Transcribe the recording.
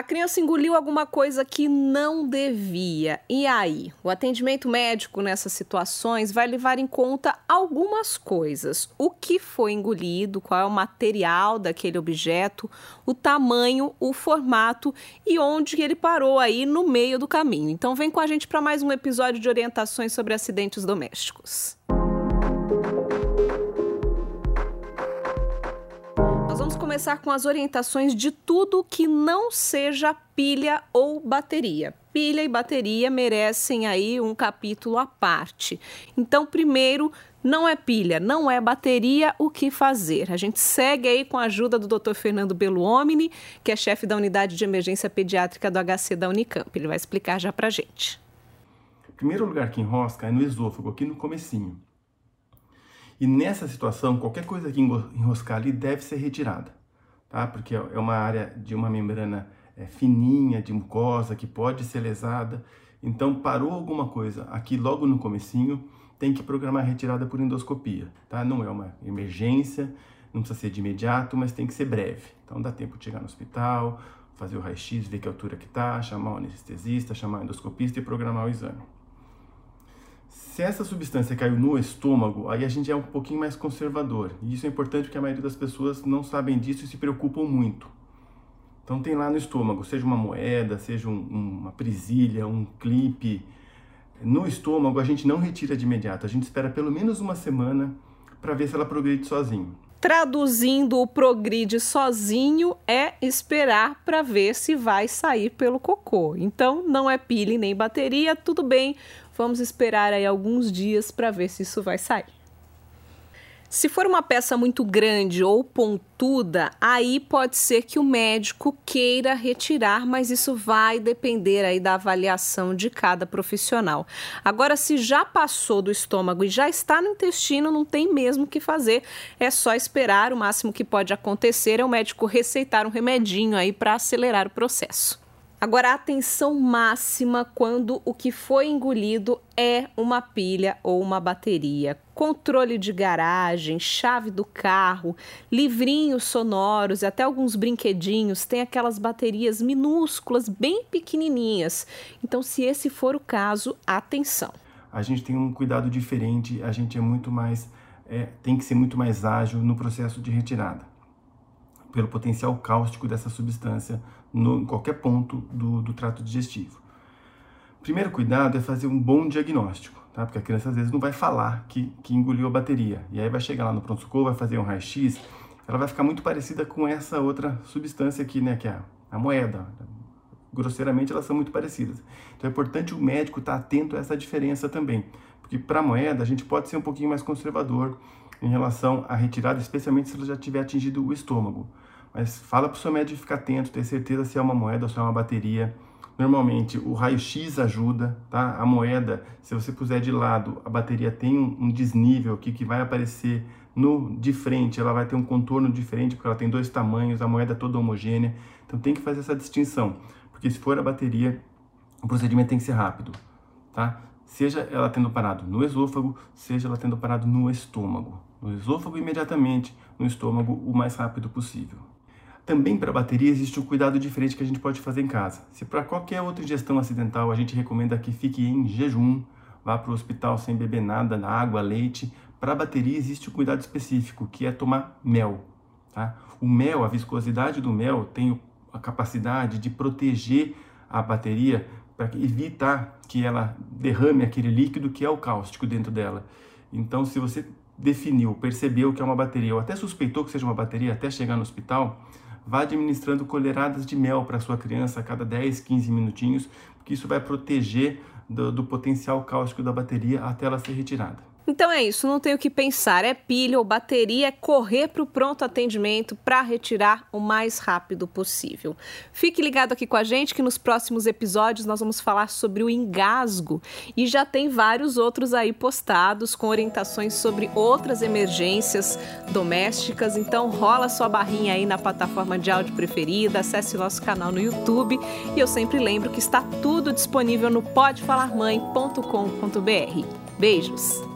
A criança engoliu alguma coisa que não devia. E aí? O atendimento médico nessas situações vai levar em conta algumas coisas: o que foi engolido, qual é o material daquele objeto, o tamanho, o formato e onde ele parou aí no meio do caminho. Então vem com a gente para mais um episódio de orientações sobre acidentes domésticos. Começar com as orientações de tudo que não seja pilha ou bateria. Pilha e bateria merecem aí um capítulo à parte. Então, primeiro, não é pilha, não é bateria, o que fazer? A gente segue aí com a ajuda do Dr. Fernando Beluomini, que é chefe da unidade de emergência pediátrica do HC da Unicamp. Ele vai explicar já pra gente. O primeiro lugar que enrosca é no esôfago, aqui no comecinho. E nessa situação, qualquer coisa que enroscar ali deve ser retirada tá? Porque é uma área de uma membrana é, fininha, de mucosa, que pode ser lesada. Então, parou alguma coisa aqui logo no comecinho, tem que programar a retirada por endoscopia, tá? Não é uma emergência, não precisa ser de imediato, mas tem que ser breve. Então, dá tempo de chegar no hospital, fazer o raio-x, ver que altura que tá, chamar o anestesista, chamar o endoscopista e programar o exame. Se essa substância caiu no estômago, aí a gente é um pouquinho mais conservador. E isso é importante porque a maioria das pessoas não sabem disso e se preocupam muito. Então tem lá no estômago, seja uma moeda, seja um, uma presilha, um clipe. No estômago a gente não retira de imediato, a gente espera pelo menos uma semana para ver se ela progride sozinho. Traduzindo o progride sozinho é esperar para ver se vai sair pelo cocô. Então não é pilha nem bateria, tudo bem. Vamos esperar aí alguns dias para ver se isso vai sair. Se for uma peça muito grande ou pontuda, aí pode ser que o médico queira retirar, mas isso vai depender aí da avaliação de cada profissional. Agora, se já passou do estômago e já está no intestino, não tem mesmo o que fazer, é só esperar. O máximo que pode acontecer é o médico receitar um remedinho aí para acelerar o processo. Agora, atenção máxima quando o que foi engolido é uma pilha ou uma bateria. Controle de garagem, chave do carro, livrinhos sonoros, até alguns brinquedinhos têm aquelas baterias minúsculas, bem pequenininhas. Então, se esse for o caso, atenção. A gente tem um cuidado diferente, a gente é muito mais, é, tem que ser muito mais ágil no processo de retirada pelo potencial cáustico dessa substância no, em qualquer ponto do, do trato digestivo. Primeiro cuidado é fazer um bom diagnóstico, tá? Porque a criança às vezes não vai falar que, que engoliu a bateria. E aí vai chegar lá no pronto-socorro, vai fazer um raio-x, ela vai ficar muito parecida com essa outra substância aqui, né? Que é a, a moeda. Grosseiramente elas são muito parecidas. Então é importante o médico estar atento a essa diferença também. Porque para a moeda a gente pode ser um pouquinho mais conservador em relação à retirada, especialmente se ela já tiver atingido o estômago. Mas fala para o seu médico ficar atento, ter certeza se é uma moeda ou se é uma bateria. Normalmente o raio-x ajuda, tá? A moeda, se você puser de lado, a bateria tem um, desnível aqui que vai aparecer no de frente, ela vai ter um contorno diferente porque ela tem dois tamanhos, a moeda é toda homogênea. Então tem que fazer essa distinção, porque se for a bateria, o procedimento tem que ser rápido, tá? Seja ela tendo parado no esôfago, seja ela tendo parado no estômago. No esôfago imediatamente, no estômago o mais rápido possível. Também para a bateria existe um cuidado diferente que a gente pode fazer em casa. Se para qualquer outra ingestão acidental a gente recomenda que fique em jejum, vá para o hospital sem beber nada, água, leite, para a bateria existe um cuidado específico, que é tomar mel. Tá? O mel, a viscosidade do mel tem a capacidade de proteger a bateria para evitar que ela derrame aquele líquido que é o cáustico dentro dela. Então, se você definiu, percebeu que é uma bateria, ou até suspeitou que seja uma bateria até chegar no hospital, vá administrando colheradas de mel para sua criança a cada 10, 15 minutinhos, porque isso vai proteger do, do potencial cáustico da bateria até ela ser retirada. Então é isso, não tem o que pensar. É pilha ou bateria, é correr para o pronto atendimento para retirar o mais rápido possível. Fique ligado aqui com a gente que nos próximos episódios nós vamos falar sobre o engasgo e já tem vários outros aí postados com orientações sobre outras emergências domésticas. Então rola sua barrinha aí na plataforma de áudio preferida, acesse nosso canal no YouTube e eu sempre lembro que está tudo disponível no podefalarmãe.com.br. Beijos!